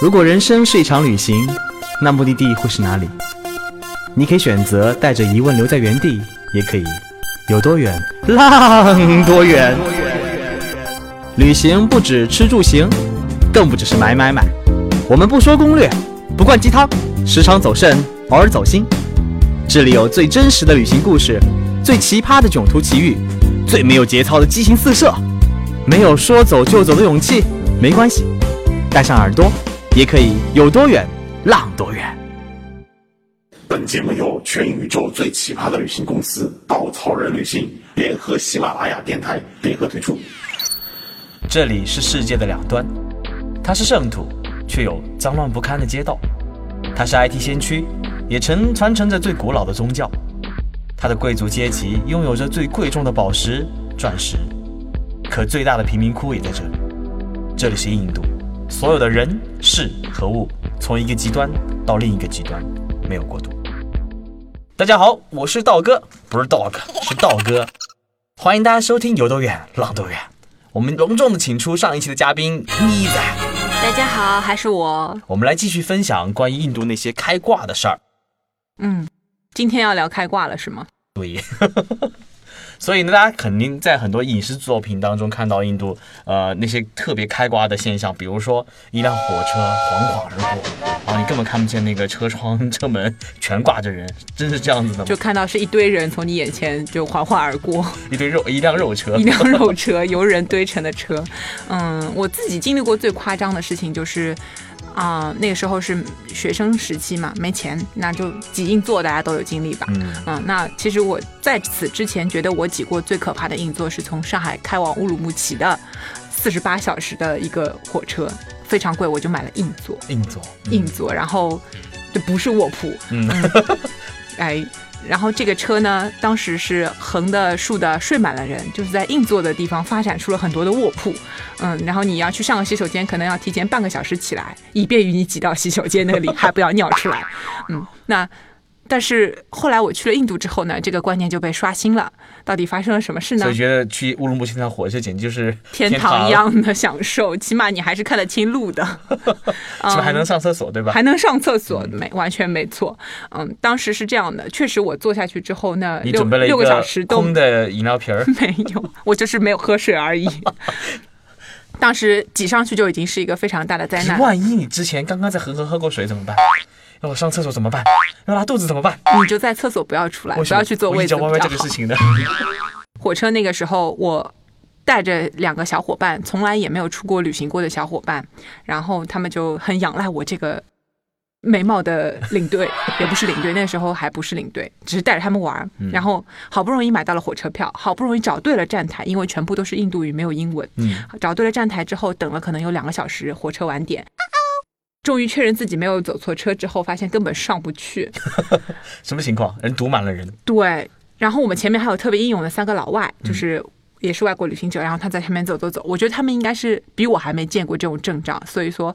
如果人生是一场旅行，那目的地会是哪里？你可以选择带着疑问留在原地，也可以有多远浪多远。旅行不止吃住行，更不只是买买买。我们不说攻略，不灌鸡汤，时常走肾，偶尔走心。这里有最真实的旅行故事，最奇葩的囧途奇遇，最没有节操的激情四射。没有说走就走的勇气，没关系，带上耳朵，也可以有多远浪多远。本节目由全宇宙最奇葩的旅行公司稻草人旅行联合喜马拉雅电台联合推出。这里是世界的两端，它是圣土，却有脏乱不堪的街道；它是 IT 先驱，也曾传承着最古老的宗教；它的贵族阶级拥有着最贵重的宝石、钻石。可最大的贫民窟也在这里。这里是印度，所有的人、事和物，从一个极端到另一个极端，没有过渡。大家好，我是道哥，不是 dog，是道哥。欢迎大家收听《游多远浪多远》。我们隆重的请出上一期的嘉宾妮仔。大家好，还是我。我们来继续分享关于印度那些开挂的事儿。嗯，今天要聊开挂了是吗？对。所以呢，大家肯定在很多影视作品当中看到印度呃那些特别开挂的现象，比如说一辆火车缓缓而过，啊，你根本看不见那个车窗、车门全挂着人，真是这样子的吗？就看到是一堆人从你眼前就缓缓而过，一堆肉，一辆肉车，一辆肉车，由人堆成的车。嗯，我自己经历过最夸张的事情就是。啊，那个时候是学生时期嘛，没钱，那就挤硬座，大家都有经历吧。嗯，那其实我在此之前觉得我挤过最可怕的硬座是从上海开往乌鲁木齐的四十八小时的一个火车，非常贵，我就买了硬座。硬座，硬座，然后这不是卧铺。嗯，哎。然后这个车呢，当时是横的、竖的，睡满了人，就是在硬座的地方发展出了很多的卧铺，嗯，然后你要去上个洗手间，可能要提前半个小时起来，以便于你挤到洗手间那里，还不要尿出来，嗯，那。但是后来我去了印度之后呢，这个观念就被刷新了。到底发生了什么事呢？所以觉得去乌鲁木齐那火车简直就是天堂一样的享受，起码你还是看得清路的，起码还能上厕所，对吧？还能上厕所，没完全没错。嗯，当时是这样的，确实我坐下去之后，那六六个小时空的饮料瓶儿没有，我就是没有喝水而已。当时挤上去就已经是一个非常大的灾难。万一你之前刚刚在恒河喝过水怎么办？要我上厕所怎么办？要拉肚子怎么办？你就在厕所不要出来，不要去坐位子比较这个事情的。火车那个时候，我带着两个小伙伴，从来也没有出过旅行过的小伙伴，然后他们就很仰赖我这个美貌的领队，也不是领队，那时候还不是领队，只是带着他们玩。然后好不容易买到了火车票，好不容易找对了站台，因为全部都是印度语，没有英文。嗯，找对了站台之后，等了可能有两个小时，火车晚点。终于确认自己没有走错车之后，发现根本上不去。什么情况？人堵满了人。对，然后我们前面还有特别英勇的三个老外，就是也是外国旅行者，然后他在前面走走走。我觉得他们应该是比我还没见过这种阵仗，所以说，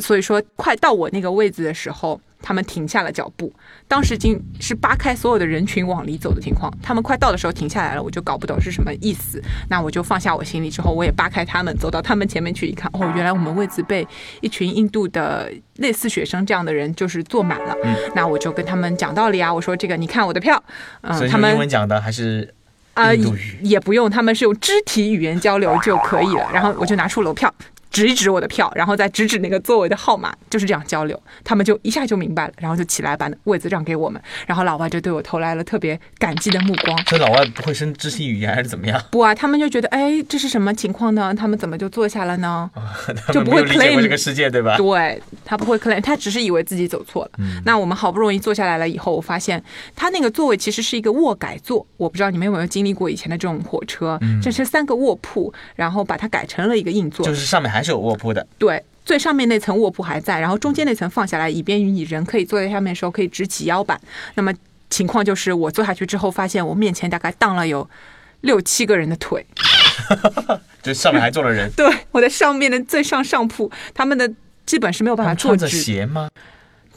所以说快到我那个位置的时候。他们停下了脚步，当时已经是扒开所有的人群往里走的情况。他们快到的时候停下来了，我就搞不懂是什么意思。那我就放下我行李之后，我也扒开他们，走到他们前面去一看，哦，原来我们位置被一群印度的类似学生这样的人就是坐满了。嗯，那我就跟他们讲道理啊，我说这个你看我的票，嗯，他们英文讲的还是啊，也不用，他们是用肢体语言交流就可以了。然后我就拿出楼票。指一指我的票，然后再指指那个座位的号码，就是这样交流，他们就一下就明白了，然后就起来把位子让给我们，然后老外就对我投来了特别感激的目光。这老外不会生肢体语言 还是怎么样？不啊，他们就觉得，哎，这是什么情况呢？他们怎么就坐下了呢？就不会 claim 这个世界对吧？对他不会 claim，他只是以为自己走错了。那我们好不容易坐下来了以后，我发现他那个座位其实是一个卧改座，我不知道你们有没有经历过以前的这种火车，这是三个卧铺，然后把它改成了一个硬座，就是上面还是有卧铺的，对，最上面那层卧铺还在，然后中间那层放下来，以便于你人可以坐在下面的时候可以直起腰板。那么情况就是，我坐下去之后，发现我面前大概荡了有六七个人的腿，就上面还坐了人。对，我在上面的最上上铺，他们的基本是没有办法坐直。鞋吗？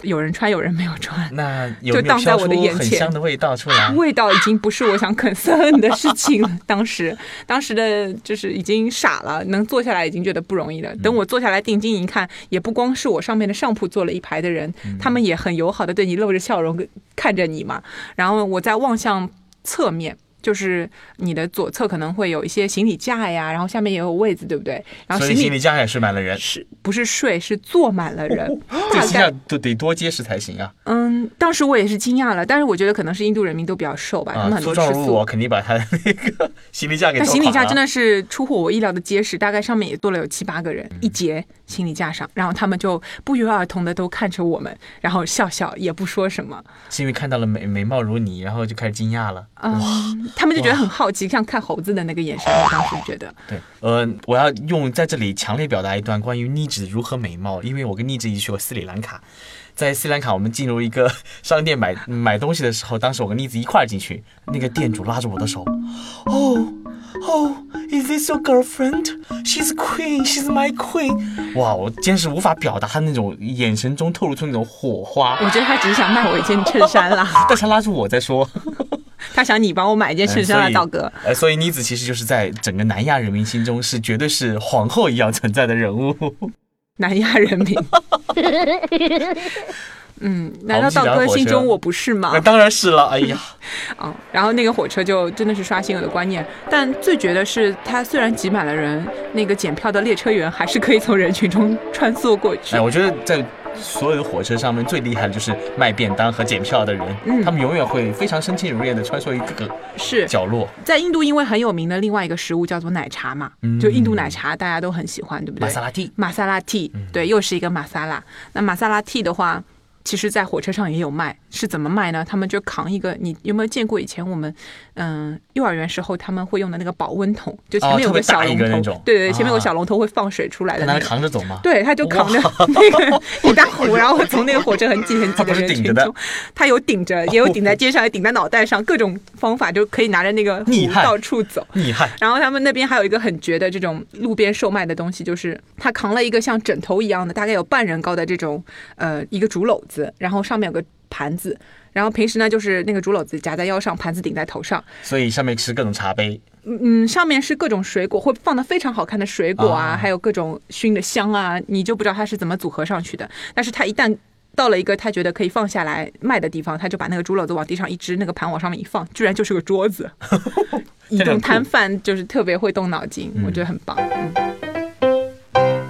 有人穿，有人没有穿。那有没有就荡在我的眼前很香的味道出来？味道已经不是我想 concern 的事情了。当时，当时的就是已经傻了，能坐下来已经觉得不容易了。等我坐下来定睛一看，也不光是我上面的上铺坐了一排的人，他们也很友好的对你露着笑容看着你嘛。然后我再望向侧面。就是你的左侧可能会有一些行李架呀，然后下面也有位子，对不对？然后所以行行李架也睡满了人，是不是睡是坐满了人？这行李架都得多结实才行啊！嗯，当时我也是惊讶了，但是我觉得可能是印度人民都比较瘦吧，他们啊，很多吃素我，。肯定把他的那个行李架给但坐垮了行李架真的是出乎我意料的结实，大概上面也坐了有七八个嗯人一节行李架上，然后他们就不约而同的都看着我们，然后笑笑也不说什么，是因为看到了美美貌如你，然后就开始惊讶了。嗯，他们就觉得很好奇，像看猴子的那个眼神，我当时觉得，对，呃，我要用在这里强烈表达一段关于妮子如何美貌，因为我跟妮子一起去过斯里兰卡，在斯里兰卡我们进入一个 商店买买东西的时候，当时我跟妮子一块儿进去，那个店主拉着我的手，哦哦，Is this your girlfriend? She's queen, she's my queen。哇，我真是无法表达他那种眼神中透露出那种火花，我觉得他只是想卖我一件衬衫啦，但是他拉住我在说。他想你帮我买一件衬衫啊，道哥。呃，所以妮子其实就是在整个南亚人民心中是绝对是皇后一样存在的人物。南亚人民。嗯，难道道哥心中我不是吗那？当然是了，哎呀，哦，然后那个火车就真的是刷新我的观念。但最绝的是，它虽然挤满了人，那个检票的列车员还是可以从人群中穿梭过去哎，。我觉得在所有的火车上面最厉害的就是卖便当和检票的人，嗯他们永远会非常身轻如燕的穿梭于各个是角落。在印度，因为很有名的另外一个食物叫做奶茶嘛，嗯就印度奶茶大家都很喜欢，对不对？玛莎拉蒂，玛莎拉蒂，对，又是一个玛莎拉。那玛莎拉蒂的话，其实在火车上也有卖，是怎么卖呢？他们就扛一个，你有没有见过以前我们嗯幼儿园时候他们会用的那个保温桶，就前面有哦特别大小龙头，对对，前面有个小龙头会放水出来的那个。扛着走吗？对，他就扛着那个 一大壶，然后从那个火车很挤很挤的人群中，他有顶着，也有顶在肩上，也顶在脑袋上，各种方法就可以拿着那个壶到处走。厉害，然后他们那边还有一个很绝的这种路边售卖的东西，就是他扛了一个像枕头一样的，大概有半人高的这种呃一个竹篓子，然后上面有个盘子，然后平时呢就是那个竹篓子夹在腰上，盘子顶在头上，所以上面是各种茶杯，嗯，上面是各种水果，会放的非常好看的水果啊，啊还有各种熏的香啊，你就不知道它是怎么组合上去的。但是它一旦到了一个他觉得可以放下来卖的地方，他就把那个竹篓子往地上一支，那个盘往上面一放，居然就是个桌子。移动摊贩就是特别会动脑筋，我觉得很棒。嗯，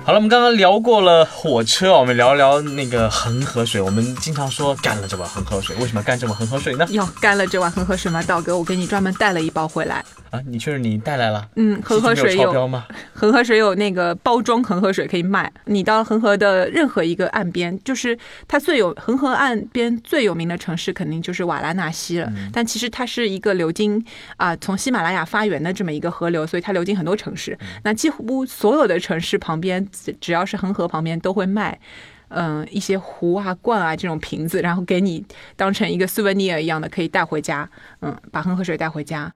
好了，我们刚刚聊过了火车，我们聊聊那个恒河水。我们经常说干了这碗恒河水，为什么干这碗恒河水呢？要干了这碗恒河水吗？道哥，我给你专门带了一包回来。啊，你确认你带来了？嗯，恒河水有吗？恒河水有那个包装恒河水可以卖。你到恒河的任何一个岸边，就是它最有恒河岸边最有名的城市，肯定就是瓦拉纳西了。但其实它是一个流经啊、从喜马拉雅发源的这么一个河流，所以它流经很多城市。那几乎所有的城市旁边，只只要是恒河旁边，都会卖。嗯，一些壶啊、罐啊这种瓶子，然后给你当成一个 souvenir 一样的，可以带回家。嗯，把恒河水带回家。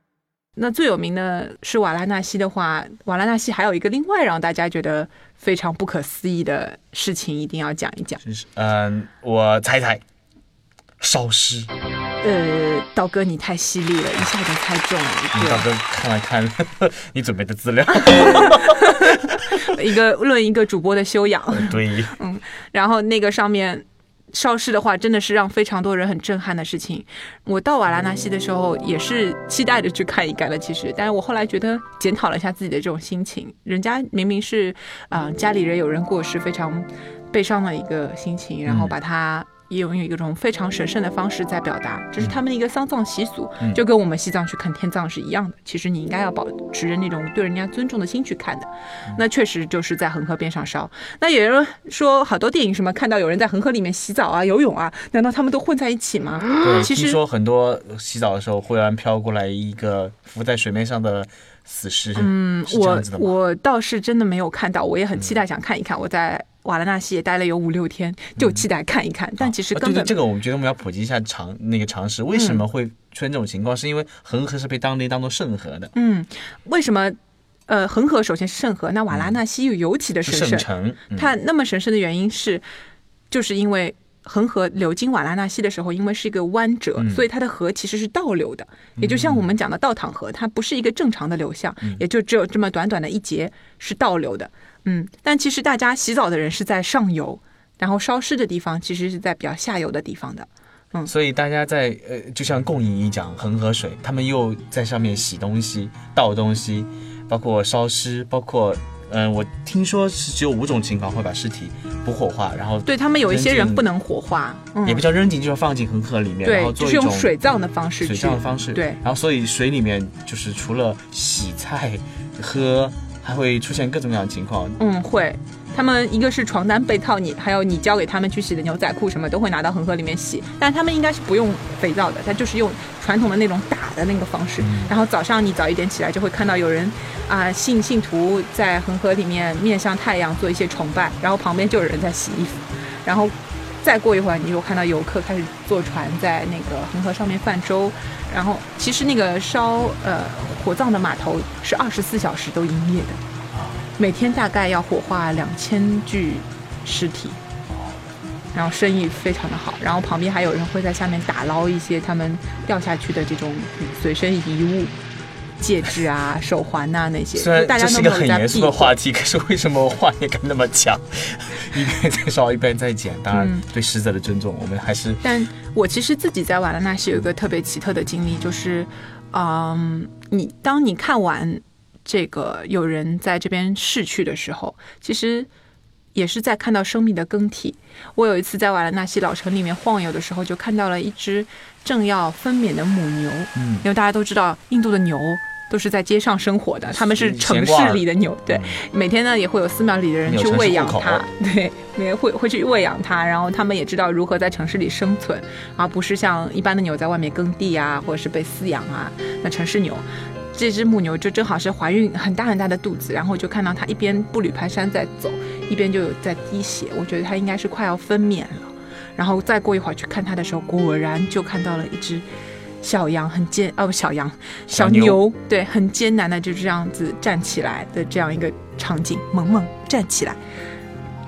那最有名的是瓦拉纳西的话，瓦拉纳西还有一个另外让大家觉得非常不可思议的事情，一定要讲一讲。就是嗯、我猜猜，烧尸。呃，道哥你太犀利了，一下就猜中了你大哥看了看 你准备的资料，一个论一个主播的修养。对，嗯然后那个上面烧尸的话，真的是让非常多人很震撼的事情。我到瓦拉纳西的时候也是期待着去看一看的，其实，但是我后来觉得检讨了一下自己的这种心情，人家明明是啊、呃家里人有人过世，非常悲伤的一个心情，然后把它。也用一种非常神圣的方式在表达，这是他们的一个丧葬习俗，嗯就跟我们西藏去看天葬是一样的。其实你应该要保持着那种对人家尊重的心去看的。嗯那确实就是在恒河边上烧。那有人说好多电影什么看到有人在恒河里面洗澡啊、游泳啊，难道他们都混在一起吗？对，其实说很多洗澡的时候忽然飘过来一个浮在水面上的死尸，嗯我？我倒是真的没有看到，我也很期待想看一看。我在瓦拉纳西也待了有五六天，就期待看一看。但其实啊对对，根本这个我们觉得我们要普及一下常那个常识，为什么会出现这种情况？是因为恒河是被当地当做圣河的，嗯，为什么？呃，恒河首先是圣河，那瓦拉纳西又尤其的神圣。它那么神圣的原因是，就是因为恒河流经瓦拉纳西的时候，因为是一个弯折，嗯所以它的河其实是倒流的，也就像我们讲的倒淌河，它不是一个正常的流向，嗯也就只有这么短短的一节是倒流的。嗯，但其实大家洗澡的人是在上游，然后烧尸的地方其实是在比较下游的地方的。嗯。所以大家在呃，就像共饮一讲恒河水，他们又在上面洗东西、倒东西，包括烧尸，包括嗯、我听说是只有五种情况会把尸体不火化，然后对他们有一些人不能火化，嗯。也不，叫扔进，就是放进恒河里面，然后，就是做一种用水葬的方式水葬的方式，对。然后所以水里面就是除了洗菜、喝，还会出现各种各样的情况。嗯，会。他们一个是床单被套你，还有你交给他们去洗的牛仔裤什么都会拿到恒河里面洗，但他们应该是不用肥皂的，他就是用传统的那种打的那个方式。然后早上你早一点起来就会看到有人啊、信信徒在恒河里面面向太阳做一些崇拜，然后旁边就有人在洗衣服，然后再过一会儿你就看到游客开始坐船在那个恒河上面泛舟，然后其实那个烧呃火葬的码头是二十四小时都营业的。每天大概要火化两千具尸体，然后生意非常的好，然后旁边还有人会在下面打捞一些他们掉下去的这种随身遗物，戒指啊、手环呐、那些，虽然都没有在一个很严肃的话题，可是为什么画面感那么强？一边在烧一边在剪，当然嗯对死者的尊重，我们还是但我其实自己在瓦拉纳西有一个特别奇特的经历，就是，嗯，你当你看完这个有人在这边逝去的时候，其实也是在看到生命的更替。我有一次在瓦拉纳西老城里面晃悠的时候，就看到了一只正要分娩的母牛。嗯因为大家都知道，印度的牛都是在街上生活的，他们是城市里的牛，对，每天呢也会有寺庙里的人去喂养它，对，也会会去喂养它，然后他们也知道如何在城市里生存，而不是像一般的牛在外面耕地啊，或者是被饲养啊。那城市牛，这只母牛就正好是怀孕很大很大的肚子，然后就看到它一边步履蹒跚在走，一边就有在滴血，我觉得它应该是快要分娩了。然后再过一会儿去看它的时候，果然就看到了一只小羊很艰哦不小羊小牛对很艰难的就这样子站起来的这样一个场景，萌萌站起来，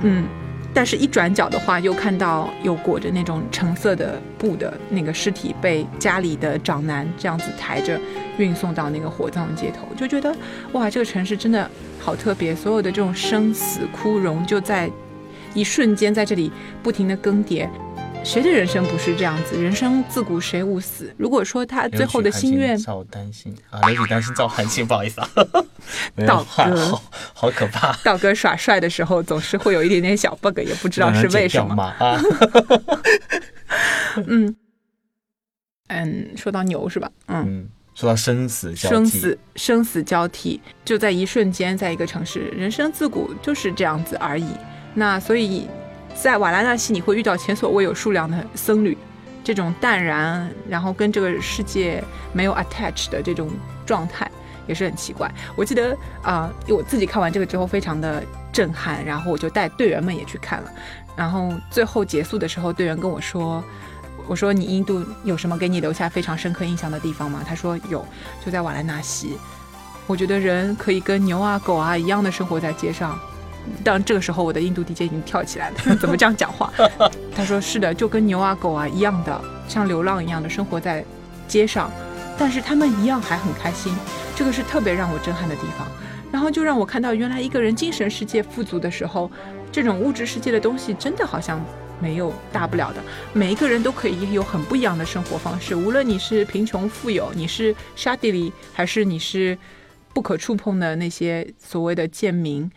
嗯，但是一转角的话，又看到有裹着那种橙色的布的那个尸体被家里的长男这样子抬着运送到那个火葬街头，就觉得哇，这个城市真的好特别，所有的这种生死枯荣就在一瞬间在这里不停的更迭。谁的人生不是这样子？人生自古谁无死？如果说他最后的心愿，造担心啊，刘许担心赵寒心，不好意思啊，道哥好好可怕，道哥耍帅的时候总是会有一点点小 bug，也不知道是为什么。啊？嗯嗯，说到牛是吧？嗯，嗯，说到生死交替生死生死交替，就在一瞬间，在一个城市，人生自古就是这样子而已。那所以，在瓦拉纳西，你会遇到前所未有数量的僧侣，这种淡然，然后跟这个世界没有 attach 的这种状态，也是很奇怪。我记得啊、我自己看完这个之后非常的震撼，然后我就带队员们也去看了。然后最后结束的时候，队员跟我说。我说你印度有什么给你留下非常深刻印象的地方吗？他说有，就在瓦兰纳西。我觉得人可以跟牛啊、狗啊一样的生活在街上。当这个时候我的印度 DJ 已经跳起来了，怎么这样讲话？他说是的，就跟牛啊、狗啊一样的，像流浪一样的生活在街上，但是他们一样还很开心。这个是特别让我震撼的地方。然后就让我看到，原来一个人精神世界富足的时候，这种物质世界的东西真的好像没有大不了的。每一个人都可以有很不一样的生活方式，无论你是贫穷富有，你是沙地里，还是你是不可触碰的那些所谓的贱民，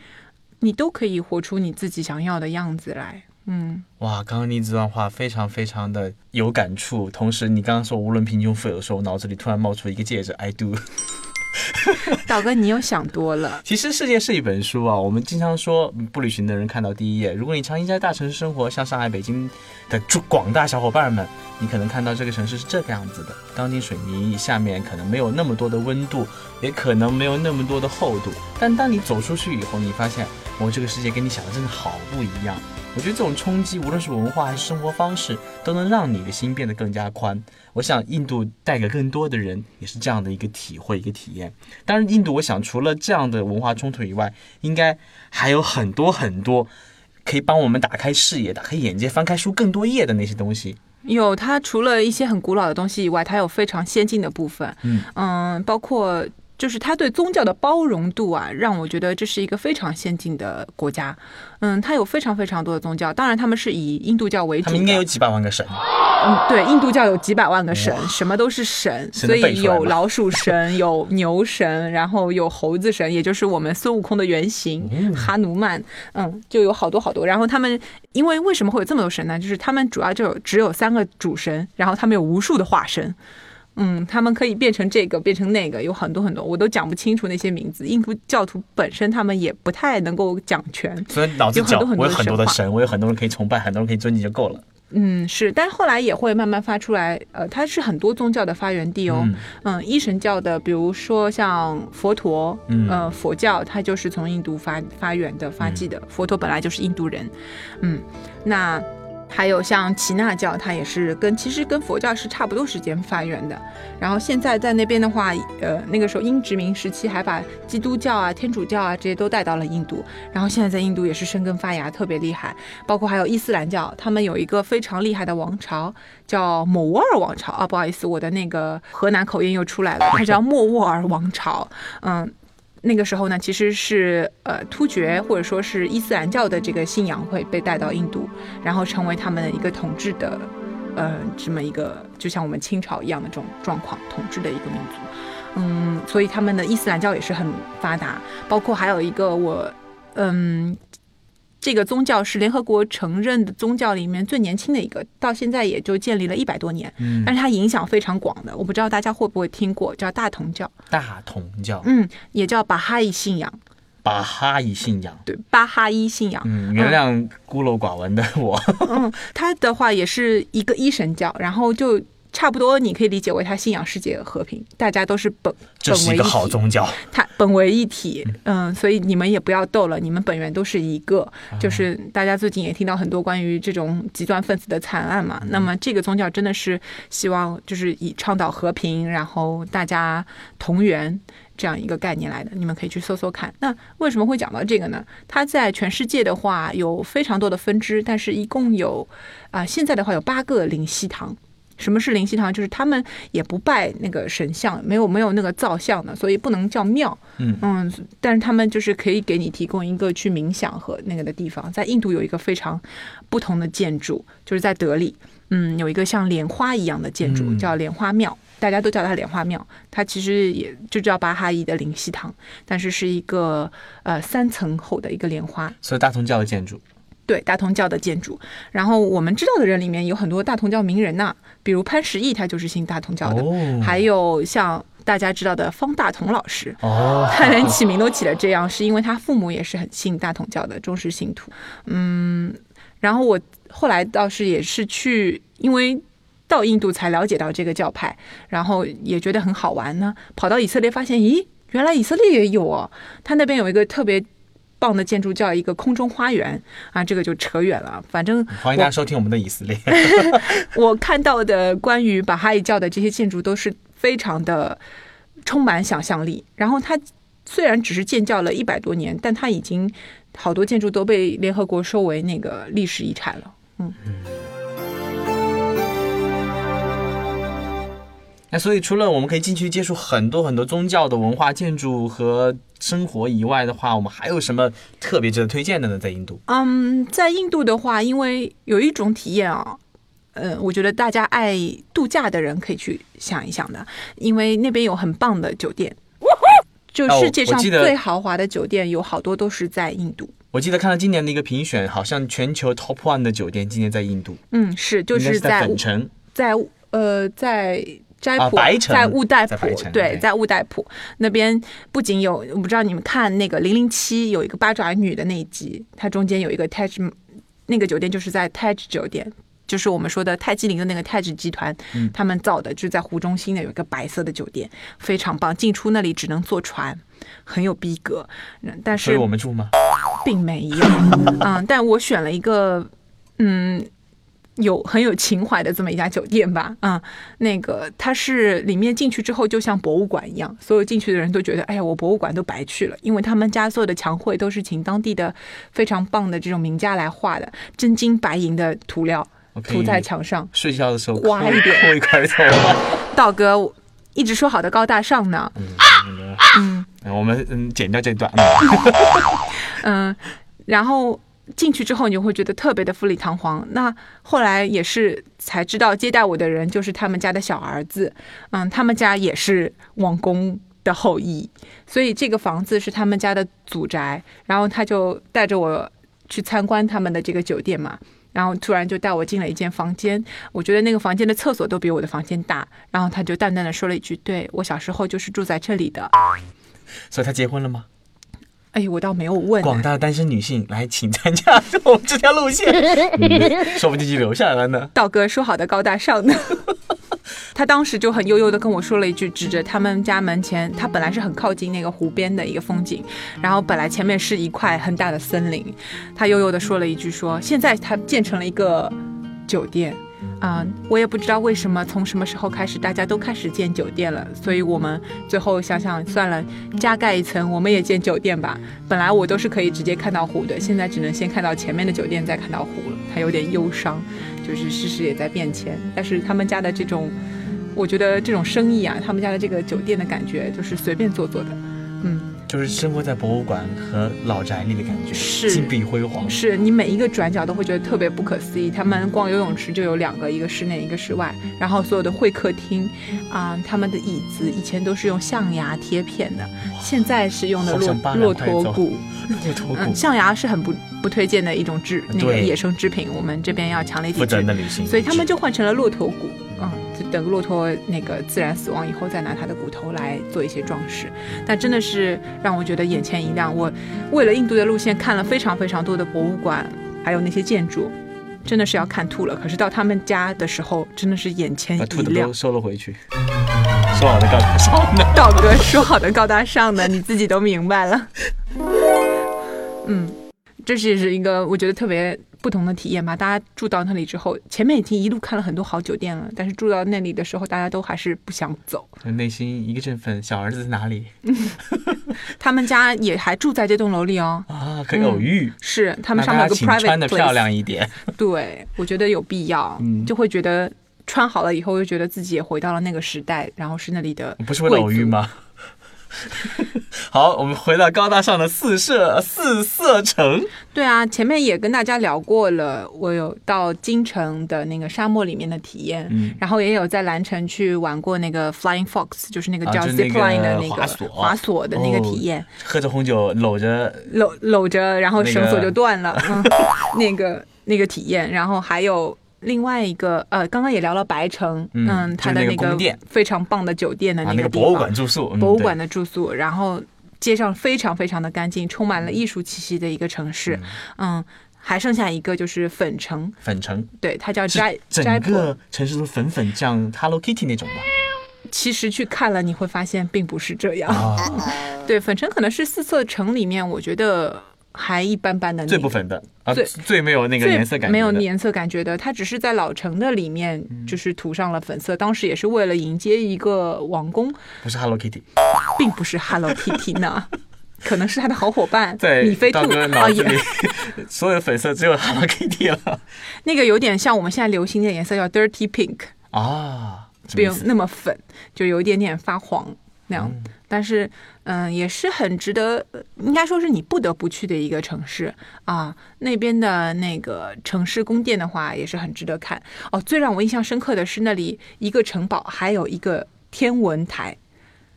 你都可以活出你自己想要的样子来。嗯，哇，刚刚你这段话非常非常的有感触，同时你刚刚说无论贫穷富有的时候，我脑子里突然冒出一个戒指，I do。导哥，你又想多了。其实世界是一本书啊，我们经常说嗯不旅行的人看到第一页。如果你长期在大城市生活，像上海、北京的诸广大小伙伴们，你可能看到这个城市是这个样子的：钢筋水泥，下面可能没有那么多的温度，也可能没有那么多的厚度。但当你走出去以后，你发现，哦，这个世界跟你想的真的好不一样。我觉得这种冲击，无论是文化还是生活方式，都能让你的心变得更加宽。我想印度带给更多的人也是这样的一个体会、一个体验。当然，印度我想除了这样的文化冲突以外，应该还有很多很多可以帮我们打开视野、打开眼界、翻开书更多页的那些东西。有它除了一些很古老的东西以外，它有非常先进的部分。嗯包括就是他对宗教的包容度啊，让我觉得这是一个非常先进的国家。嗯，它有非常非常多的宗教，当然他们是以印度教为主。他们应该有几百万个神。嗯，对，印度教有几百万个神，什么都是神，所以有老鼠神，有牛神，然后有猴子神，也就是我们孙悟空的原型、嗯哈努曼，嗯，就有好多好多。然后他们因为为什么会有这么多神呢？就是他们主要就只有三个主神，然后他们有无数的化身。嗯，他们可以变成这个，变成那个，有很多很多，我都讲不清楚那些名字。印度教徒本身他们也不太能够讲全，所以脑子讲，有很多很多我有很多的神，我有很多人可以崇拜，很多人可以尊敬就够了。嗯，是，但后来也会慢慢发出来，呃，它是很多宗教的发源地哦。嗯一神教的，比如说像佛陀，嗯呃，佛教它就是从印度发发源的、发迹的。佛陀本来就是印度人，嗯，那还有像耆那教，它也是跟其实跟佛教是差不多时间发源的。然后现在在那边的话，呃，那个时候英殖民时期还把基督教啊、天主教啊这些都带到了印度。然后现在在印度也是生根发芽，特别厉害。包括还有伊斯兰教，他们有一个非常厉害的王朝，叫莫卧儿王朝啊，不好意思，我的那个河南口音又出来了，它叫莫卧儿王朝。嗯，那个时候呢，其实是呃突厥或者说是伊斯兰教的这个信仰会被带到印度，然后成为他们的一个统治的呃这么一个，就像我们清朝一样的这种状况，统治的一个民族。嗯，所以他们的伊斯兰教也是很发达，包括还有一个我嗯。这个宗教是联合国承认的宗教里面最年轻的一个，到现在也就建立了一百多年，嗯但是它影响非常广的。我不知道大家会不会听过，叫大同教，大同教、嗯，也叫巴哈伊信仰，巴哈伊信仰。对，巴哈伊信仰，嗯，原谅孤陋寡闻的我。嗯，它的话也是一个一神教，然后就差不多你可以理解为它信仰世界和平，大家都是本这是一个好宗教。它本为一体，嗯，所以你们也不要斗了，你们本源都是一个。就是大家最近也听到很多关于这种极端分子的惨案嘛，那么这个宗教真的是希望就是以倡导和平，然后大家同源。这样一个概念来的，你们可以去搜搜看。那为什么会讲到这个呢？它在全世界的话有非常多的分支，但是一共有啊、现在的话有八个灵溪堂。什么是灵溪堂？就是他们也不拜那个神像，没有没有那个造像的，所以不能叫庙。嗯但是他们就是可以给你提供一个去冥想和那个的地方。在印度有一个非常不同的建筑，就是在德里，嗯，有一个像莲花一样的建筑，嗯叫莲花庙。大家都叫它莲花庙，它其实也就叫巴哈伊的灵溪堂，但是是一个呃三层厚的一个莲花，所以大同教的建筑，对大同教的建筑。然后我们知道的人里面有很多大同教名人呐、比如潘石屹，他就是信大同教的，哦还有像大家知道的方大同老师，哦，他连起名都起了这样，是因为他父母也是很信大同教的忠实信徒。嗯，然后我后来倒是也是去，因为到印度才了解到这个教派，然后也觉得很好玩呢。跑到以色列发现，咦，原来以色列也有哦，他那边有一个特别。棒的建筑叫一个空中花园啊，这个就扯远了。反正欢迎大家收听我们的以色列。我看到的关于巴哈伊教的这些建筑都是非常的充满想象力。然后它虽然只是建教了一百多年，但它已经好多建筑都被联合国收为那个历史遗产了。嗯那所以除了我们可以进去接触很多很多宗教的文化、建筑和生活以外的话，我们还有什么特别值得推荐的呢？在印度？嗯，在印度的话，因为有一种体验啊。呃，我觉得大家爱度假的人可以去想一想的，因为那边有很棒的酒店，就哦世界上最豪华的酒店有好多都是在印度。我记得看到今年的一个评选，好像全球 top one 的酒店今年在印度，嗯，是，就是在在粉城。在呃在斋啊普，白城在乌代在普对，在乌代普那边不仅有，我不知道你们看那个零零七有一个八爪女的那一集，它中间有一个 Taj，那个酒店就是在 Taj 酒店。就是我们说的泰姬陵的那个泰 a 集团，嗯他们造的，就是在湖中心的有一个白色的酒店，非常棒。进出那里只能坐船，很有逼格。嗯但是所以我们住吗？并没有，嗯，但我选了一个，嗯，有很有情怀的这么一家酒店吧，嗯，那个它是里面进去之后就像博物馆一样，所有进去的人都觉得，哎呀，我博物馆都白去了，因为他们家所有的墙绘都是请当地的非常棒的这种名家来画的，真金白银的涂料涂在墙上。睡觉的时候刮一点抠一块头。道哥我一直说好的高大上呢，嗯，我们嗯剪掉这段。嗯 嗯，然后进去之后，你就会觉得特别的富丽堂皇。那后来也是才知道，接待我的人就是他们家的小儿子，嗯，他们家也是王公的后裔，所以这个房子是他们家的祖宅。然后他就带着我去参观他们的这个酒店嘛。然后突然就带我进了一间房间，我觉得那个房间的厕所都比我的房间大。然后他就淡淡的说了一句：“对我小时候就是住在这里的。所以他结婚了吗？”哎，我倒没有问。广大的单身女性来，请参加 我们这条路线，嗯 说不定就留下来了呢。道哥说好的高大上呢，他当时就很悠悠的跟我说了一句，指着他们家门前，他本来是很靠近那个湖边的一个风景，然后本来前面是一块很大的森林，他悠悠的说了一句说，现在他建成了一个酒店。啊、我也不知道为什么，从什么时候开始，大家都开始建酒店了。所以我们最后想想算了，加盖一层，我们也建酒店吧。本来我都是可以直接看到湖的，现在只能先看到前面的酒店，再看到湖了。他有点忧伤，就是事实也在变迁。但是他们家的这种，我觉得这种生意啊，他们家的这个酒店的感觉，就是随便做做的。嗯，就是生活在博物馆和老宅里的感觉，是金碧辉煌。是你每一个转角都会觉得特别不可思议。他们逛游泳池就有两个，一个室内，一个室外。然后所有的会客厅，啊、他们的椅子以前都是用象牙贴片的，现在是用的骆驼骨。骆驼骨嗯，，象牙是很不不推荐的一种制那个野生制品，我们这边要强烈抵负责任制。的旅行，所以他们就换成了骆驼骨，等骆驼那个自然死亡以后，再拿它的骨头来做一些装饰。但真的是让我觉得眼前一亮。我为了印度的路线看了非常非常多的博物馆，还有那些建筑，真的是要看吐了。可是到他们家的时候，真的是眼前一亮把吐的都。收了回去，说好的高大上呢。道哥说好的高大上呢，你自己都明白了。嗯，这是是一个我觉得特别不同的体验吧。大家住到那里之后，前面已经一路看了很多好酒店了，但是住到那里的时候，大家都还是不想走。内心一个振奋，小儿子在哪里他们家也还住在这栋楼里哦，啊？可以偶遇，是他们上面有个 private 穿的漂亮一点。对，我觉得有必要，嗯就会觉得穿好了以后，又觉得自己也回到了那个时代，然后是那里的不是为了偶遇？吗？好，我们回到高大上的四色四色城。对啊，前面也跟大家聊过了，我有到京城的那个沙漠里面的体验，嗯然后也有在蓝城去玩过那个 Flying Fox，就是那个叫 zip 个 line 的那个滑索滑索的那个体验，喝着红酒，搂着搂搂着，然后绳索就断了，嗯，那个那个体验，然后还有。另外一个，呃，刚刚也聊了白城，嗯嗯，它的那那个非常棒的酒店的啊那个博物馆住宿，嗯博物馆的住宿，然后街上非常非常的干净，充满了艺术气息的一个城市。嗯，还剩下一个就是粉城，粉城，对，它叫是斋斋整普。个城市都粉粉像 Hello Kitty 那种吧？其实去看了，你会发现并不是这样。啊，对，粉城可能是四色城里面，我觉得还一般般的那最不粉的啊，最最没有那个颜色感没有颜色感觉的，它只是在老城的里面就是涂上了粉色。当时也是为了迎接一个王宫，不是 Hello Kitty，并不是 Hello Kitty 呢，可能是他的好伙伴在米菲兔啊也。所有粉色只有 Hello Kitty 了。那个有点像我们现在流行的颜色叫 dirty pink，啊，什不用么意思那么粉，就有一点点发黄那样。嗯但是，嗯、也是很值得，呃应该说是你不得不去的一个城市啊。那边的那个城市宫殿的话，也是很值得看。哦，最让我印象深刻的是那里一个城堡，还有一个天文台。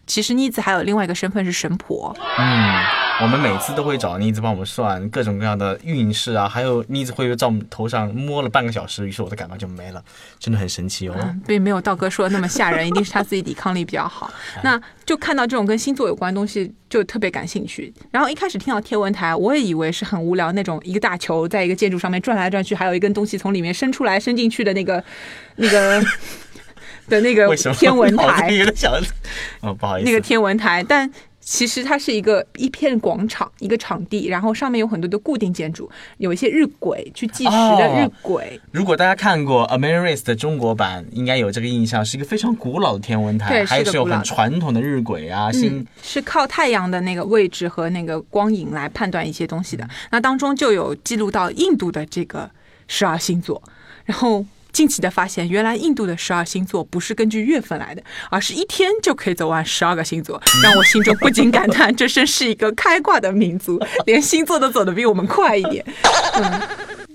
其实妮子还有另外一个身份是神婆，嗯，我们每次都会找妮子帮我们算各种各样的运势啊，还有妮子会在我们头上摸了半个小时，于是我的感冒就没了，真的很神奇哦。嗯，并没有道哥说的那么吓人，一定是他自己抵抗力比较好。那就看到这种跟星座有关的东西，就特别感兴趣。然后一开始听到天文台，我也以为是很无聊那种一个大球在一个建筑上面转来转去，还有一根东西从里面伸出来伸进去的那个那个的那个天文台。有点想？哦，不好意思，那个天文台，但其实它是一个一片广场，一个场地，然后上面有很多的固定建筑，有一些日晷去计时的日晷。如果大家看过《Ameris》的中国版，应该有这个印象，是一个非常古老的天文台，对还是有很传统的日晷啊，是靠太阳的那个位置和那个光影来判断一些东西的。那当中就有记录到印度的这个十二星座，然后惊奇的发现，原来印度的十二星座不是根据月份来的，而是一天就可以走完十二个星座，让我心中不禁感叹，这真是一个开挂的民族，连星座都走得比我们快一点。嗯，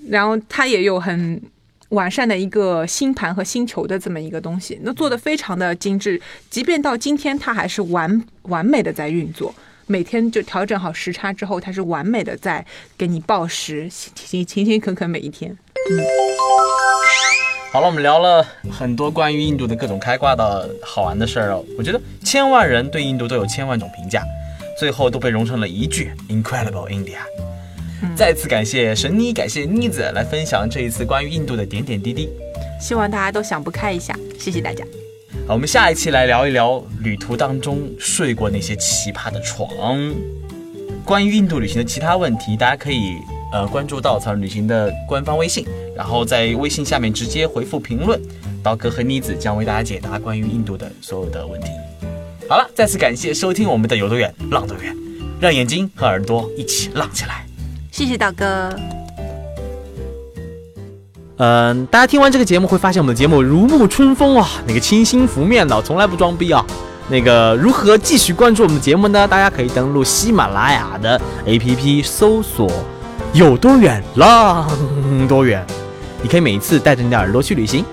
然后它也有很。完善的一个星盘和星球的这么一个东西，那做的非常的精致，即便到今天它还是完完美的在运作。每天就调整好时差之后，它是完美的在给你报时，勤勤勤恳恳每一天。好了，我们聊了很多关于印度的各种开挂的好玩的事儿哦。我觉得千万人对印度都有千万种评价，最后都被融成了一句 “Incredible India”。再次感谢神妮，感谢妮子来分享这一次关于印度的点点滴滴。希望大家都想不开一下，谢谢大家。好，我们下一期来聊一聊旅途当中睡过那些奇葩的床。关于印度旅行的其他问题，大家可以呃关注稻草人旅行的官方微信，然后在微信下面直接回复评论，刀哥和妮子将为大家解答关于印度的所有的问题。好了，再次感谢收听我们的有多远浪多远，让眼睛和耳朵一起浪起来。谢谢刀哥。嗯，大家听完这个节目会发现我们的节目如沐春风啊，那个清新拂面的，从来不装逼啊。那个如何继续关注我们的节目呢？大家可以登录喜马拉雅的 APP 搜索“有多远浪多远”，你可以每一次带着你的耳朵去旅行。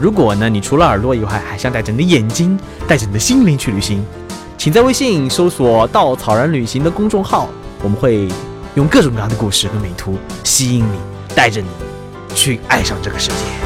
如果呢，你除了耳朵以外，还想带着你的眼睛、带着你的心灵去旅行，请在微信搜索“稻草人旅行”的公众号，我们会用各种各样的故事和美图吸引你，带着你去爱上这个世界。